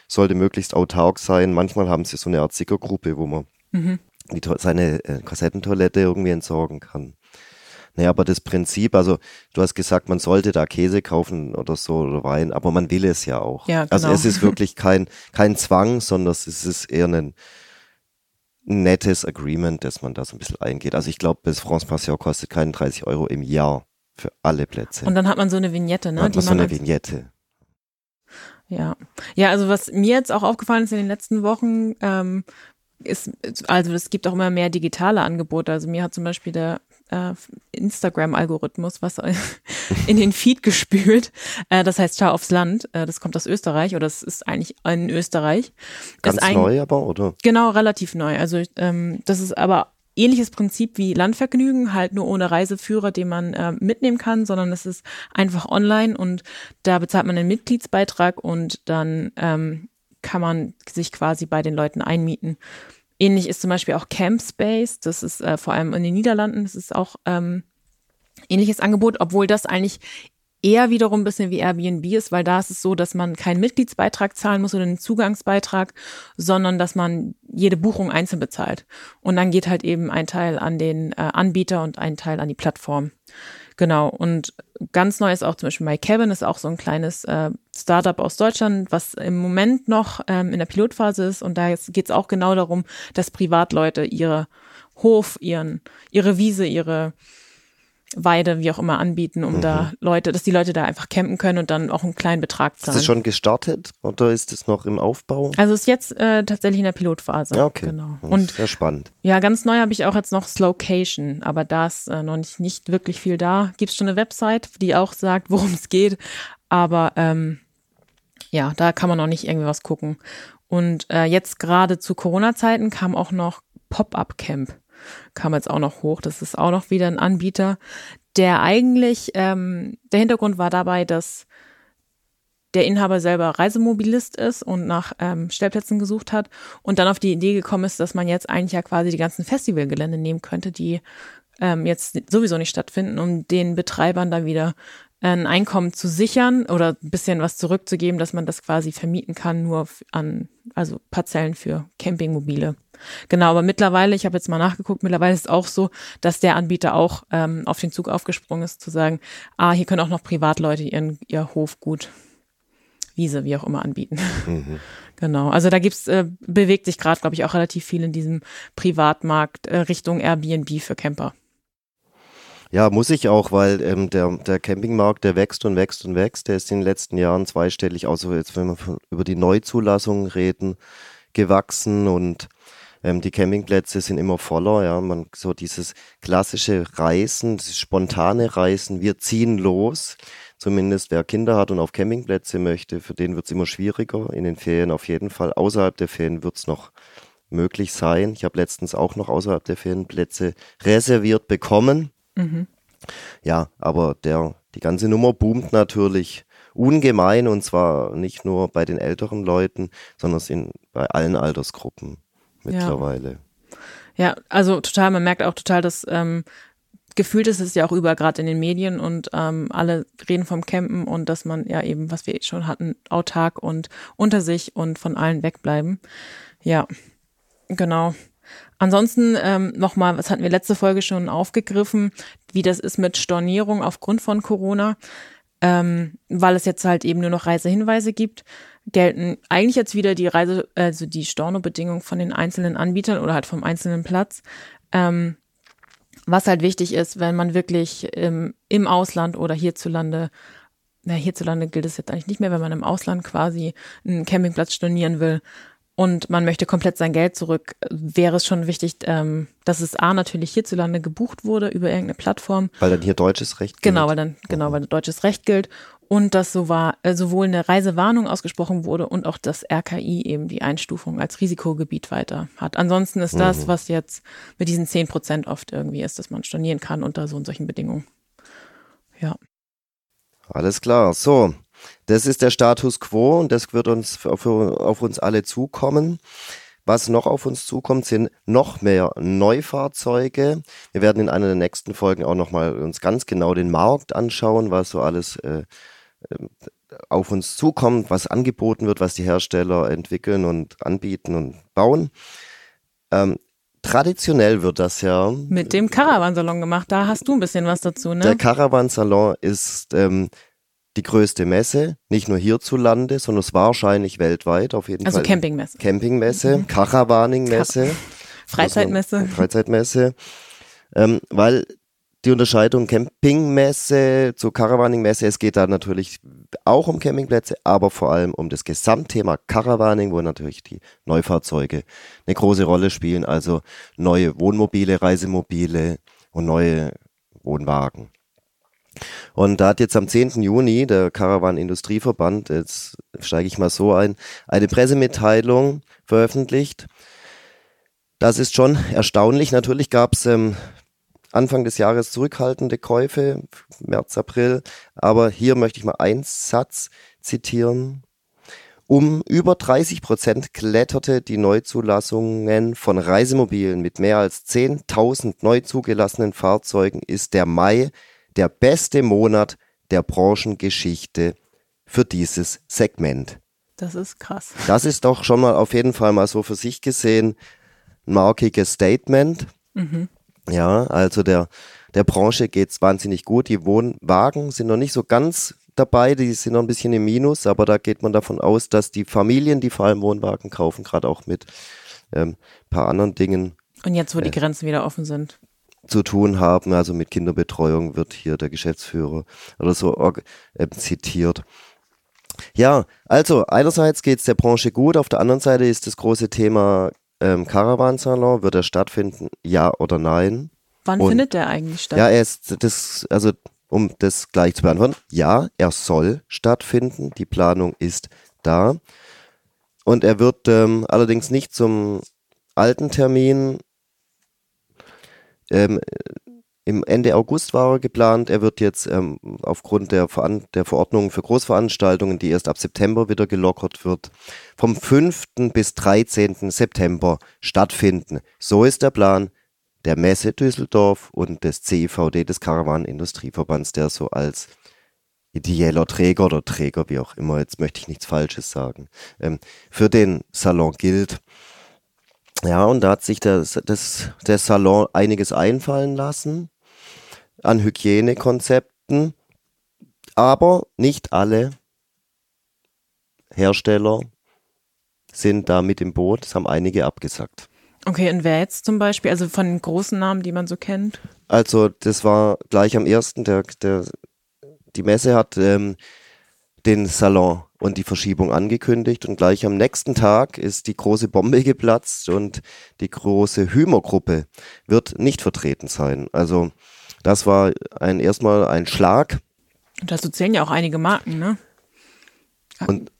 sollte möglichst autark sein. Manchmal haben sie so eine Art Sickergruppe, wo man Mhm. die, seine äh, Kassettentoilette irgendwie entsorgen kann. Naja, aber das Prinzip, also du hast gesagt, man sollte da Käse kaufen oder so oder Wein, aber man will es ja auch. Ja, Also genau. es ist wirklich kein, kein Zwang, sondern es ist eher ein nettes Agreement, das man da so ein bisschen eingeht. Also ich glaube, das France Passion kostet keinen 30 Euro im Jahr für alle Plätze. Und dann hat man so eine Vignette, ne? Hat man so eine als- Vignette. Ja. Ja, also was mir jetzt auch aufgefallen ist in den letzten Wochen, ähm, ist, also es gibt auch immer mehr digitale Angebote. Also mir hat zum Beispiel der äh, Instagram-Algorithmus was in den Feed gespült. Äh, das heißt Schau aufs Land. Äh, das kommt aus Österreich oder es ist eigentlich in Österreich. Ganz ist ein, neu aber, oder? Genau, relativ neu. Also ähm, das ist aber ähnliches Prinzip wie Landvergnügen, halt nur ohne Reiseführer, den man äh, mitnehmen kann, sondern es ist einfach online und da bezahlt man einen Mitgliedsbeitrag und dann ähm, kann man sich quasi bei den Leuten einmieten. Ähnlich ist zum Beispiel auch Camp Space, das ist äh, vor allem in den Niederlanden, das ist auch ähm, ähnliches Angebot, obwohl das eigentlich eher wiederum ein bisschen wie Airbnb ist, weil da ist es so, dass man keinen Mitgliedsbeitrag zahlen muss oder einen Zugangsbeitrag, sondern dass man jede Buchung einzeln bezahlt. Und dann geht halt eben ein Teil an den äh, Anbieter und ein Teil an die Plattform. Genau. Und ganz neu ist auch zum Beispiel My Cabin, ist auch so ein kleines äh, Startup aus Deutschland, was im Moment noch ähm, in der Pilotphase ist. Und da geht es auch genau darum, dass Privatleute ihre Hof, ihren, ihre Wiese, ihre Weide, wie auch immer, anbieten, um da Leute, dass die Leute da einfach campen können und dann auch einen kleinen Betrag Ist zahlen. das schon gestartet oder ist es noch im Aufbau? also ist jetzt äh, tatsächlich in der Pilotphase. Ja, okay. Genau. Das Und ist sehr spannend. ja, ganz neu habe ich auch jetzt noch Slowcation, aber da ist äh, noch nicht, nicht wirklich viel da. Gibt es schon eine Website, die auch sagt, worum es geht, aber ähm, ja, da kann man noch nicht irgendwie was gucken. Und äh, jetzt gerade zu Corona-Zeiten kam auch noch Pop-Up Camp, kam jetzt auch noch hoch. Das ist auch noch wieder ein Anbieter, der eigentlich, ähm, der Hintergrund war dabei, dass der Inhaber selber Reisemobilist ist und nach ähm, Stellplätzen gesucht hat und dann auf die Idee gekommen ist, dass man jetzt eigentlich ja quasi die ganzen Festivalgelände nehmen könnte, die ähm, jetzt sowieso nicht stattfinden, um den Betreibern da wieder ein Einkommen zu sichern oder ein bisschen was zurückzugeben, dass man das quasi vermieten kann, nur an, also Parzellen für Campingmobile. Genau, aber mittlerweile, ich habe jetzt mal nachgeguckt, mittlerweile ist es auch so, dass der Anbieter auch ähm, auf den Zug aufgesprungen ist, zu sagen, ah, hier können auch noch Privatleute ihren, ihr Hofgut, Wiese, wie auch immer, anbieten. Genau, also da gibt's, äh, bewegt sich gerade, glaube ich, auch relativ viel in diesem Privatmarkt äh, Richtung Airbnb für Camper. Ja, muss ich auch, weil ähm, der, der Campingmarkt, der wächst und wächst und wächst. Der ist in den letzten Jahren zweistellig, außer jetzt, wenn wir von, über die Neuzulassungen reden, gewachsen und ähm, die Campingplätze sind immer voller. Ja, man so dieses klassische Reisen, dieses spontane Reisen, wir ziehen los. Zumindest wer Kinder hat und auf Campingplätze möchte, für den wird es immer schwieriger. In den Ferien auf jeden Fall. Außerhalb der Ferien wird es noch möglich sein. Ich habe letztens auch noch außerhalb der Ferienplätze reserviert bekommen. Ja, aber der, die ganze Nummer boomt natürlich ungemein und zwar nicht nur bei den älteren Leuten, sondern in, bei allen Altersgruppen mittlerweile. Ja, also total, man merkt auch total, dass ähm, gefühlt ist es ja auch überall gerade in den Medien und ähm, alle reden vom Campen und dass man ja eben, was wir schon hatten, autark und unter sich und von allen wegbleiben. Ja, genau. Ansonsten ähm, nochmal, was hatten wir letzte Folge schon aufgegriffen, wie das ist mit Stornierung aufgrund von Corona, ähm, weil es jetzt halt eben nur noch Reisehinweise gibt, gelten eigentlich jetzt wieder die Reise, also die Stornobedingungen von den einzelnen Anbietern oder halt vom einzelnen Platz. Ähm, was halt wichtig ist, wenn man wirklich im, im Ausland oder hierzulande, na, hierzulande gilt es jetzt eigentlich nicht mehr, wenn man im Ausland quasi einen Campingplatz stornieren will und man möchte komplett sein Geld zurück, wäre es schon wichtig, ähm, dass es A natürlich hierzulande gebucht wurde über irgendeine Plattform. Weil dann hier deutsches Recht Genau, gilt. weil dann, genau, weil deutsches Recht gilt und dass so war, äh, sowohl eine Reisewarnung ausgesprochen wurde und auch das RKI eben die Einstufung als Risikogebiet weiter hat. Ansonsten ist das, was jetzt mit diesen 10 Prozent oft irgendwie ist, dass man stornieren kann unter so und solchen Bedingungen. Ja. Alles klar. So, das ist der Status quo und das wird uns auf, auf uns alle zukommen. Was noch auf uns zukommt, sind noch mehr Neufahrzeuge. Wir werden in einer der nächsten Folgen auch nochmal uns ganz genau den Markt anschauen, was so alles äh, äh, auf uns zukommt, was angeboten wird, was die Hersteller entwickeln und anbieten und bauen. Ähm, traditionell wird das ja. Mit dem Caravansalon gemacht. Da hast du ein bisschen was dazu, ne? Der Caravansalon ist ähm, die größte Messe, nicht nur hierzulande, sondern es wahrscheinlich weltweit auf jeden also Fall. Campingmesse. Campingmesse, mhm. Caravaning-Messe. Freizeitmesse. Freizeitmesse. Ähm, weil die Unterscheidung Campingmesse zu Caravaningmesse, es geht da natürlich auch um Campingplätze, aber vor allem um das Gesamtthema Caravaning, wo natürlich die Neufahrzeuge eine große Rolle spielen, also neue Wohnmobile, Reisemobile und neue Wohnwagen. Und da hat jetzt am 10. Juni der Caravan Industrieverband, jetzt steige ich mal so ein, eine Pressemitteilung veröffentlicht. Das ist schon erstaunlich. Natürlich gab es ähm, Anfang des Jahres zurückhaltende Käufe, März, April. Aber hier möchte ich mal einen Satz zitieren. Um über 30 Prozent kletterte die Neuzulassungen von Reisemobilen mit mehr als 10.000 neu zugelassenen Fahrzeugen ist der Mai der beste Monat der Branchengeschichte für dieses Segment. Das ist krass. Das ist doch schon mal auf jeden Fall mal so für sich gesehen ein markiges Statement. Mhm. Ja, also der, der Branche geht's wahnsinnig gut. Die Wohnwagen sind noch nicht so ganz dabei, die sind noch ein bisschen im Minus, aber da geht man davon aus, dass die Familien, die vor allem Wohnwagen kaufen, gerade auch mit ähm, paar anderen Dingen. Und jetzt, wo die äh, Grenzen wieder offen sind. Zu tun haben, also mit Kinderbetreuung wird hier der Geschäftsführer oder so äh, zitiert. Ja, also einerseits geht's der Branche gut, auf der anderen Seite ist das große Thema ähm, Caravansalon, wird er stattfinden, ja oder nein? Wann Und, findet der eigentlich statt? Ja, er ist das, also um das gleich zu beantworten, ja, er soll stattfinden. Die Planung ist da. Und er wird ähm, allerdings nicht zum alten Termin ähm, im Ende August war er geplant. Er wird jetzt ähm, aufgrund der, Veran der Verordnung für Großveranstaltungen, die erst ab September wieder gelockert wird, vom 5. bis 13. September stattfinden. So ist der Plan der Messe Düsseldorf und des CIVD, des Caravan Industrieverbands, der so als ideeller Träger oder Träger, wie auch immer, jetzt möchte ich nichts Falsches sagen, ähm, für den Salon gilt. Ja, und da hat sich das, das, der Salon einiges einfallen lassen an Hygienekonzepten, aber nicht alle Hersteller sind da mit im Boot. Es haben einige abgesagt. Okay, und wer jetzt zum Beispiel, also von den großen Namen, die man so kennt? Also das war gleich am ersten, der, der, die Messe hat ähm, den Salon und die Verschiebung angekündigt und gleich am nächsten Tag ist die große Bombe geplatzt und die große Hümer-Gruppe wird nicht vertreten sein. Also das war ein erstmal ein Schlag. Und dazu zählen ja auch einige Marken, ne? Und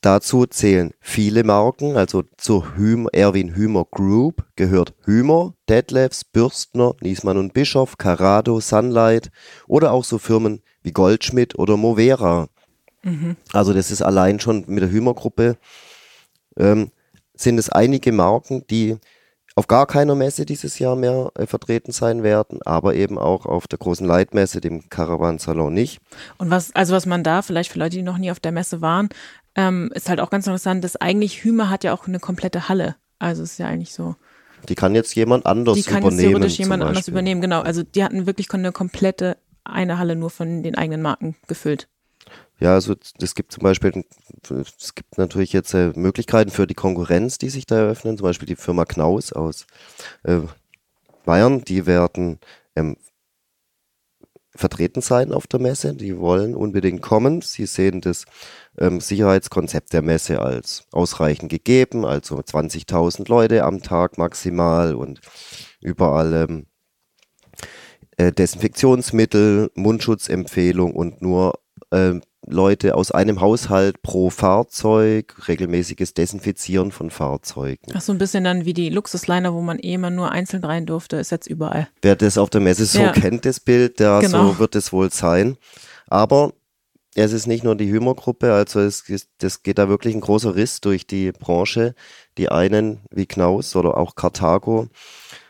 dazu zählen viele Marken, also zur Hüm Erwin Hümer Group gehört Hümer, Detlefs, Bürstner, Niesmann und Bischof, Carado, Sunlight oder auch so Firmen wie Goldschmidt oder Movera. Mhm. Also das ist allein schon mit der Hümer Gruppe ähm, sind es einige Marken, die auf gar keiner Messe dieses Jahr mehr äh, vertreten sein werden, aber eben auch auf der großen Leitmesse, dem Caravan Salon nicht. Und was, also was man da, vielleicht für Leute, die noch nie auf der Messe waren, ähm, ist halt auch ganz interessant, dass eigentlich Hümer hat ja auch eine komplette Halle. Also ist ja eigentlich so. Die kann jetzt jemand anders übernehmen. Die kann jetzt theoretisch jemand anders übernehmen, genau. Also die hatten wirklich eine komplette eine Halle nur von den eigenen Marken gefüllt. Ja, also es gibt zum Beispiel, es gibt natürlich jetzt äh, Möglichkeiten für die Konkurrenz, die sich da eröffnen, zum Beispiel die Firma Knaus aus äh, Bayern, die werden ähm, vertreten sein auf der Messe, die wollen unbedingt kommen. Sie sehen das ähm, Sicherheitskonzept der Messe als ausreichend gegeben, also 20.000 Leute am Tag maximal und überall ähm, äh, Desinfektionsmittel, Mundschutzempfehlung und nur äh, Leute aus einem Haushalt pro Fahrzeug, regelmäßiges Desinfizieren von Fahrzeugen. Ach, so ein bisschen dann wie die Luxusliner, wo man eh immer nur einzeln rein durfte, ist jetzt überall. Wer das auf der Messe so ja. kennt, das Bild, der genau. so wird es wohl sein. Aber es ist nicht nur die Hümer-Gruppe, also es, das geht da wirklich ein großer Riss durch die Branche. Die einen wie Knaus oder auch Carthago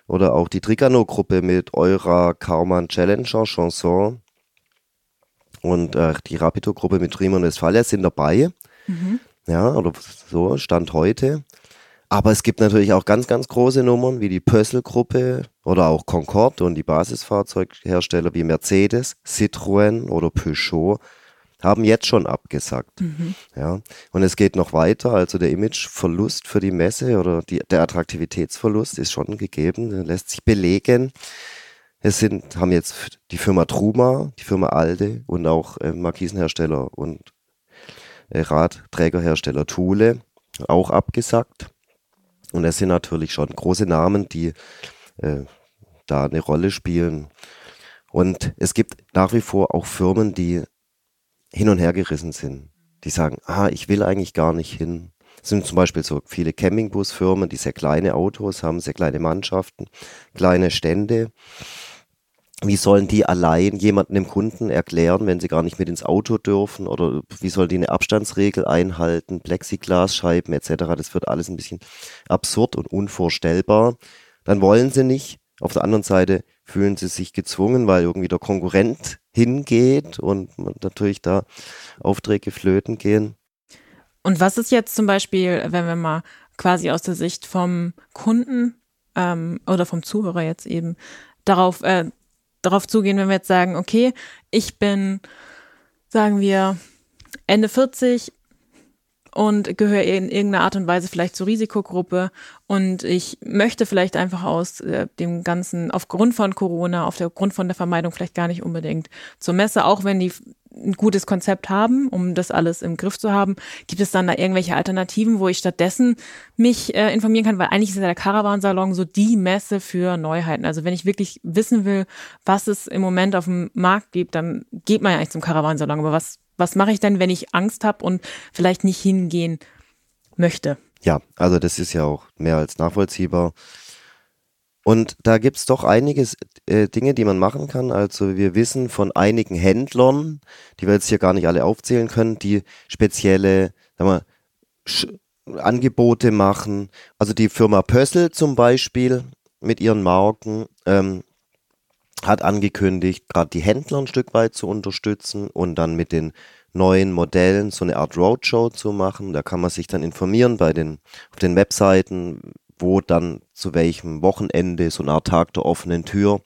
oder auch die Trigano-Gruppe mit Eura, Karmann, Challenger, Chanson und äh, die Rapido-Gruppe mit Riemann Westfalia sind dabei. Mhm. Ja, oder so, Stand heute. Aber es gibt natürlich auch ganz, ganz große Nummern wie die Pössl-Gruppe oder auch Concorde und die Basisfahrzeughersteller wie Mercedes, Citroën oder Peugeot haben jetzt schon abgesagt. Mhm. Ja, und es geht noch weiter. Also der Imageverlust für die Messe oder die, der Attraktivitätsverlust ist schon gegeben, lässt sich belegen. Es sind, haben jetzt die Firma Truma, die Firma Alde und auch äh, Markisenhersteller und äh, Radträgerhersteller Thule auch abgesagt. Und es sind natürlich schon große Namen, die äh, da eine Rolle spielen. Und es gibt nach wie vor auch Firmen, die hin und her gerissen sind. Die sagen, ah, ich will eigentlich gar nicht hin. Es sind zum Beispiel so viele Campingbusfirmen, die sehr kleine Autos haben, sehr kleine Mannschaften, kleine Stände. Wie sollen die allein jemanden dem Kunden erklären, wenn sie gar nicht mit ins Auto dürfen? Oder wie sollen die eine Abstandsregel einhalten, Plexiglasscheiben etc.? Das wird alles ein bisschen absurd und unvorstellbar. Dann wollen sie nicht. Auf der anderen Seite fühlen sie sich gezwungen, weil irgendwie der Konkurrent hingeht und natürlich da Aufträge flöten gehen. Und was ist jetzt zum Beispiel, wenn wir mal quasi aus der Sicht vom Kunden ähm, oder vom Zuhörer jetzt eben darauf, äh, darauf zugehen, wenn wir jetzt sagen, okay, ich bin, sagen wir, Ende 40, und gehöre in irgendeiner Art und Weise vielleicht zur Risikogruppe und ich möchte vielleicht einfach aus äh, dem ganzen, aufgrund von Corona, aufgrund von der Vermeidung vielleicht gar nicht unbedingt zur Messe, auch wenn die ein gutes Konzept haben, um das alles im Griff zu haben. Gibt es dann da irgendwelche Alternativen, wo ich stattdessen mich äh, informieren kann? Weil eigentlich ist ja der Caravansalon so die Messe für Neuheiten. Also wenn ich wirklich wissen will, was es im Moment auf dem Markt gibt, dann geht man ja eigentlich zum Caravansalon. Aber was was mache ich denn, wenn ich Angst habe und vielleicht nicht hingehen möchte? Ja, also das ist ja auch mehr als nachvollziehbar. Und da gibt es doch einige äh, Dinge, die man machen kann. Also wir wissen von einigen Händlern, die wir jetzt hier gar nicht alle aufzählen können, die spezielle sagen wir, Angebote machen. Also die Firma Pössl zum Beispiel mit ihren Marken ähm, hat angekündigt, gerade die Händler ein Stück weit zu unterstützen und dann mit den neuen Modellen so eine Art Roadshow zu machen. Da kann man sich dann informieren bei den, auf den Webseiten, wo dann zu welchem Wochenende so eine Art Tag der offenen Tür,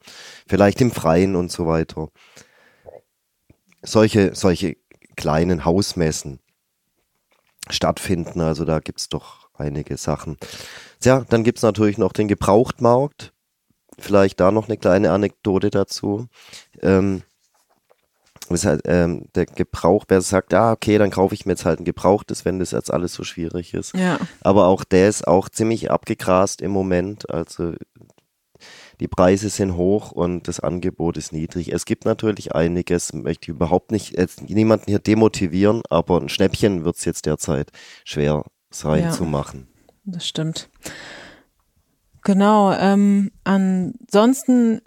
vielleicht im Freien und so weiter. Solche, solche kleinen Hausmessen stattfinden. Also da gibt's doch einige Sachen. Ja, dann gibt's natürlich noch den Gebrauchtmarkt. Vielleicht da noch eine kleine Anekdote dazu. Ähm, das heißt, ähm, der Gebrauch, wer sagt, ah, okay, dann kaufe ich mir jetzt halt ein gebrauchtes, wenn das jetzt alles so schwierig ist. Ja. Aber auch der ist auch ziemlich abgegrast im Moment. Also die Preise sind hoch und das Angebot ist niedrig. Es gibt natürlich einiges, möchte ich überhaupt nicht, jetzt niemanden hier demotivieren, aber ein Schnäppchen wird es jetzt derzeit schwer sein Ja. zu machen. Das stimmt. Genau. Ähm, ansonsten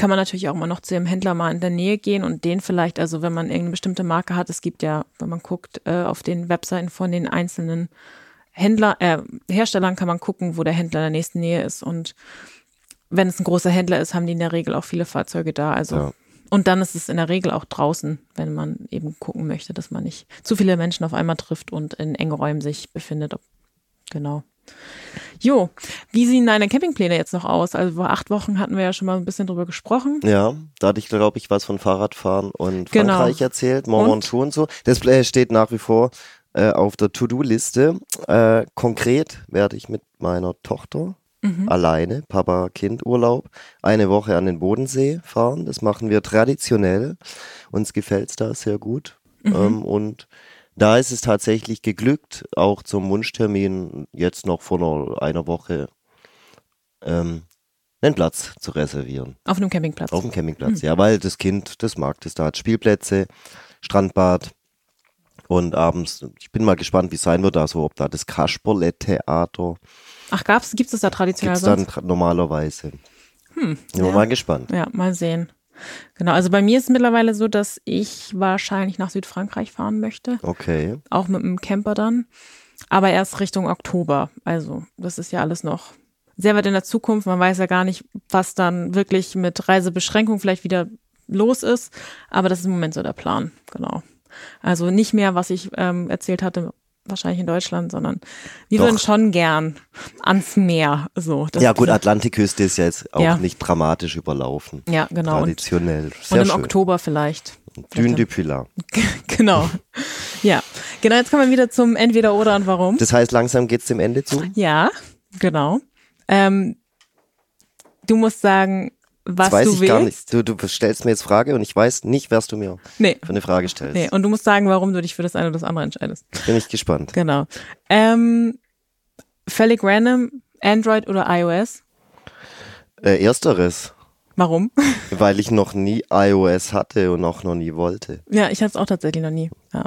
kann man natürlich auch mal noch zu dem Händler mal in der Nähe gehen und den vielleicht, also wenn man irgendeine bestimmte Marke hat, es gibt ja, wenn man guckt, äh, auf den Webseiten von den einzelnen Händler, äh, Herstellern kann man gucken, wo der Händler in der nächsten Nähe ist. Und wenn es ein großer Händler ist, haben die in der Regel auch viele Fahrzeuge da. Also Ja. und dann ist es in der Regel auch draußen, wenn man eben gucken möchte, dass man nicht zu viele Menschen auf einmal trifft und in engen Räumen sich befindet. Genau. Jo, wie sehen deine Campingpläne jetzt noch aus? Also vor acht Wochen hatten wir ja schon mal ein bisschen drüber gesprochen. Ja, da hatte ich, glaube ich, was von Fahrradfahren und Genau. Frankreich erzählt, Mont Und? Und so. Das äh, steht nach wie vor äh, auf der To-Do-Liste. Äh, konkret werde ich mit meiner Tochter Mhm. alleine, Papa-Kind-Urlaub, eine Woche an den Bodensee fahren. Das machen wir traditionell. Uns gefällt's da sehr gut. Mhm. Ähm, und da ist es tatsächlich geglückt, auch zum Wunschtermin jetzt noch vor einer, einer Woche ähm, einen Platz zu reservieren. Auf einem Campingplatz. Auf dem Campingplatz, ja, weil das Kind, das mag das. Da hat Spielplätze, Strandbad und abends, ich bin mal gespannt, wie es sein wird, also ob da das Kasperle-Theater Ach, gab's, gibt's das da traditionell gibt's dann sonst? tra- normalerweise. Hm, Bin ja. mal gespannt. Ja, mal sehen. Genau, also bei mir ist es mittlerweile so, dass ich wahrscheinlich nach Südfrankreich fahren möchte. Okay. Auch mit einem Camper dann. Aber erst Richtung Oktober. Also, das ist ja alles noch sehr weit in der Zukunft. Man weiß ja gar nicht, was dann wirklich mit Reisebeschränkung vielleicht wieder los ist. Aber das ist im Moment so der Plan, genau. Also nicht mehr, was ich ähm, erzählt hatte, wahrscheinlich in Deutschland, sondern wir Doch. würden schon gern ans Meer. So, Ja gut, Atlantikküste ist ja jetzt auch Ja. nicht dramatisch überlaufen. Ja, genau. Und, Traditionell. und Sehr im schön. Oktober vielleicht. Dune du Pilat. genau. Ja, genau. Jetzt kommen wir wieder zum Entweder oder und warum. Das heißt, langsam geht's dem Ende zu? Ja, genau. Ähm, du musst sagen, was das weiß du ich willst. gar nicht. Du, du stellst mir jetzt Frage und ich weiß nicht, was du mir Nee. für eine Frage stellst. Nee, und du musst sagen, warum du dich für das eine oder das andere entscheidest. Bin ich gespannt. Genau. Ähm, völlig random, Android oder iOS? Äh, ersteres, Warum? weil ich noch nie iOS hatte und auch noch nie wollte. Ja, ich hatte es auch tatsächlich noch nie. Ja.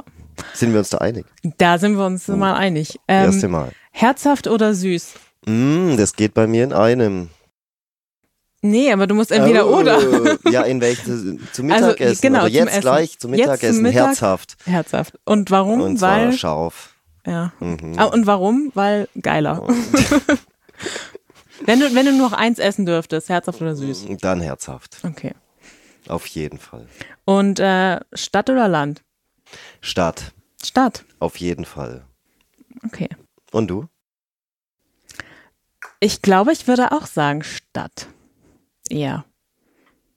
Sind wir uns da einig? Da sind wir uns mal einig. Ähm, Erste Mal. herzhaft oder süß? Mm, das geht bei mir in einem. Nee, aber du musst entweder Oh, oder. Ja, in welchem? Zum Also, Mittagessen. genau, oder zum jetzt Essen. gleich zum zum Mittagessen. Mittag. Herzhaft. Herzhaft. Und warum? Und Weil. scharf. Ja. Mhm. Ah, und warum? Weil geiler. wenn, du, wenn du nur noch eins essen dürftest, herzhaft oder süß? Dann herzhaft. Okay. Auf jeden Fall. Und äh, Stadt oder Land? Stadt. Stadt. Auf jeden Fall. Okay. Und du? Ich glaube, ich würde auch sagen Stadt. Ja.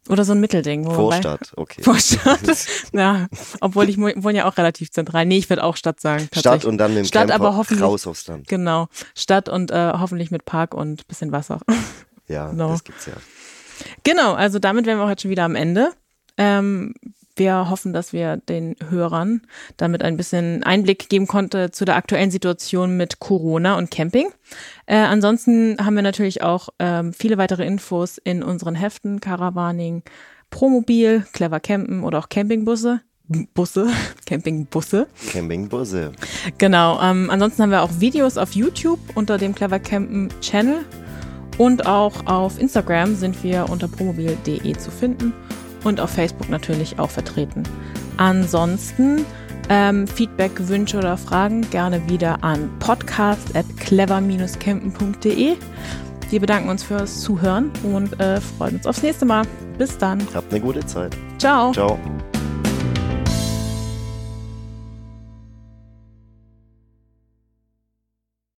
Oder so ein Mittelding. wo- Vorstadt. Okay. Vorstadt. ja, obwohl ich wohne ja auch relativ zentral. Nee, ich würde auch Stadt sagen. Stadt und dann mit dem Stadt, Camper aber hoffentlich- raus aufs Land. Genau. Stadt und äh, hoffentlich mit Park und bisschen Wasser. Ja, Genau. das gibt's ja. Genau, also damit wären wir auch jetzt schon wieder am Ende. Ähm, wir hoffen, dass wir den Hörern damit ein bisschen Einblick geben konnte zu der aktuellen Situation mit Corona und Camping. Äh, ansonsten haben wir natürlich auch ähm, viele weitere Infos in unseren Heften, Caravaning, Promobil, Clever Campen oder auch Campingbusse. Busse, Campingbusse. Campingbusse. Genau. Ähm, ansonsten haben wir auch Videos auf YouTube unter dem Clever Campen Channel und auch auf Instagram sind wir unter promobil.de zu finden und auf Facebook natürlich auch vertreten. Ansonsten ähm, Feedback, Wünsche oder Fragen gerne wieder an podcast at clever-campen.de. Wir bedanken uns fürs Zuhören und äh, freuen uns aufs nächste Mal. Bis dann. Habt eine gute Zeit. Ciao. Ciao.